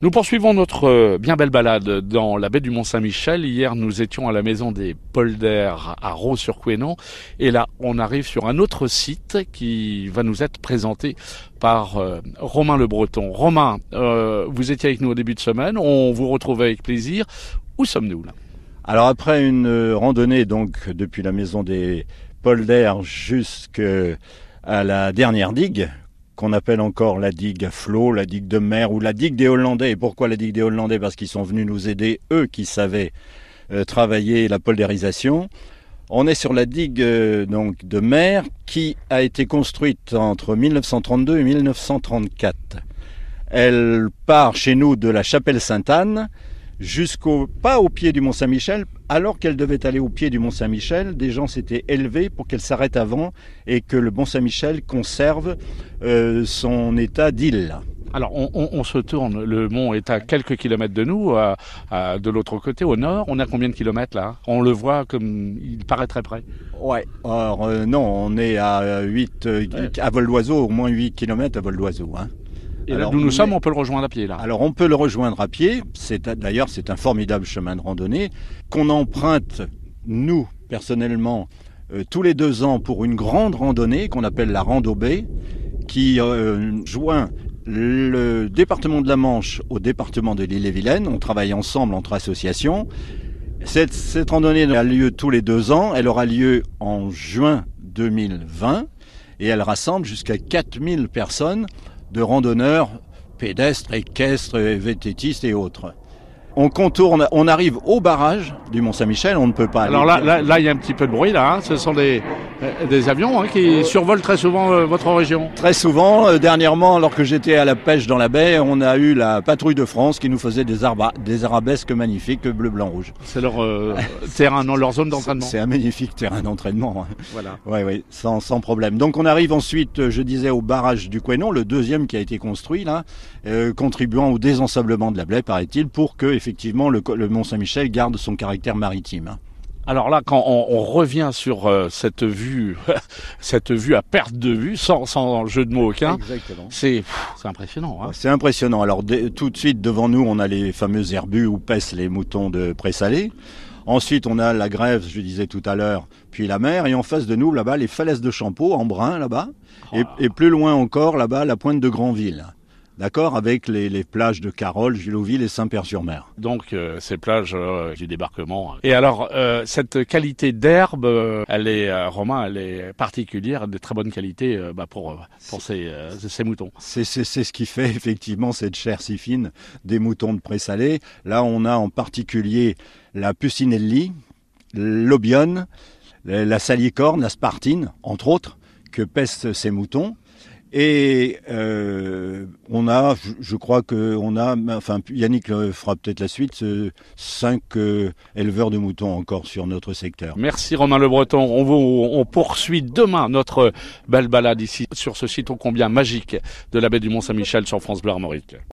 Nous poursuivons notre euh, bien belle balade dans la baie du Mont-Saint-Michel. Hier, nous étions à la maison des polders à Raux-sur-Quénon. Et là, on arrive sur un autre site qui va nous être présenté par euh, Romain Le Breton. Romain, euh, vous étiez avec nous au début de semaine. On vous retrouve avec plaisir. Où sommes-nous là? Alors après une randonnée donc depuis la maison des polders jusqu'à la dernière digue, qu'on appelle encore la digue à flot, la digue de mer ou la digue des Hollandais. Et pourquoi la digue des Hollandais? Parce qu'ils sont venus nous aider, eux qui savaient euh, travailler la poldérisation. On est sur la digue euh, donc de mer qui a été construite entre 1932 et 1934. Elle part chez nous de la chapelle Sainte-Anne jusqu'au pas au pied du Mont Saint-Michel, alors qu'elle devait aller au pied du Mont Saint-Michel, des gens s'étaient élevés pour qu'elle s'arrête avant et que le Mont Saint-Michel conserve euh, son état d'île. Alors on, on, on, se tourne, le mont est à quelques kilomètres de nous, à, à, de l'autre côté, au nord. On a combien de kilomètres là? On le voit comme il paraît très près. Ouais, alors euh, non, on est à 8, euh, ouais. à vol d'oiseau, au moins 8 kilomètres à vol d'oiseau. Hein. Et alors, là d'où nous sommes, on peut le rejoindre à pied là. Alors on peut le rejoindre à pied. C'est d'ailleurs c'est un formidable chemin de randonnée qu'on emprunte nous personnellement euh, tous les deux ans pour une grande randonnée qu'on appelle la Rando B, qui euh, joint le département de la Manche au département de l'île-et-Vilaine. On travaille ensemble entre associations. Cette, cette randonnée a lieu tous les deux ans. Elle aura lieu en juin 2020 et elle rassemble jusqu'à 4000 personnes de randonneurs pédestres, équestres, vététistes et autres. On contourne, on arrive au barrage du Mont Saint-Michel, on ne peut pas aller. Alors là, là, là, il y a un petit peu de bruit là. Hein. Ce sont des, des avions hein, qui survolent très souvent euh, votre région. Très souvent. Euh, dernièrement, alors que j'étais à la pêche dans la baie, on a eu la patrouille de France qui nous faisait des, arba, des arabesques magnifiques bleu, blanc, rouge. C'est leur euh, terrain, non, leur zone d'entraînement. C'est un magnifique terrain d'entraînement. Hein. Voilà. Oui, oui, sans, sans, problème. Donc on arrive ensuite, je disais, au barrage du Quénon, le deuxième qui a été construit là, euh, contribuant au désensablement de la baie, paraît-il, pour que effectivement le, le Mont Saint-Michel garde son caractère maritime. Alors là, quand on, on revient sur euh, cette vue, cette vue à perte de vue, sans, sans jeu de mots aucun, c'est impressionnant. Hein c'est impressionnant. Alors tout de suite devant nous, on a les fameux herbus où pèsent les moutons de présalé. Ensuite, on a la grève, je disais tout à l'heure, puis la mer, et en face de nous, là-bas, les falaises de Champeau, en brun, là-bas, oh. et, et, plus loin encore, là-bas, la pointe de Granville d'accord, avec les, les, plages de Carole, Juloville et Saint-Père-sur-Mer. Donc euh, ces plages euh, du débarquement. Et alors euh, cette qualité d'herbe, elle est, Romain, elle est particulière, de très bonne qualité bah, pour pour ces, ces moutons. C'est ce qui fait effectivement cette chair si fine des moutons de présalé. Là, on a en particulier la Pucinelli, l'Obion, la salicorne, la Spartine, entre autres, que pèsent ces moutons. Et euh, on a, je, je crois qu'on a, enfin Yannick fera peut-être la suite, euh, cinq euh, éleveurs de moutons encore sur notre secteur. Merci Romain Le Breton. On, on poursuit demain notre belle balade ici sur ce site ô combien magique de la baie du Mont Saint-Michel sur France Bleu Armorique.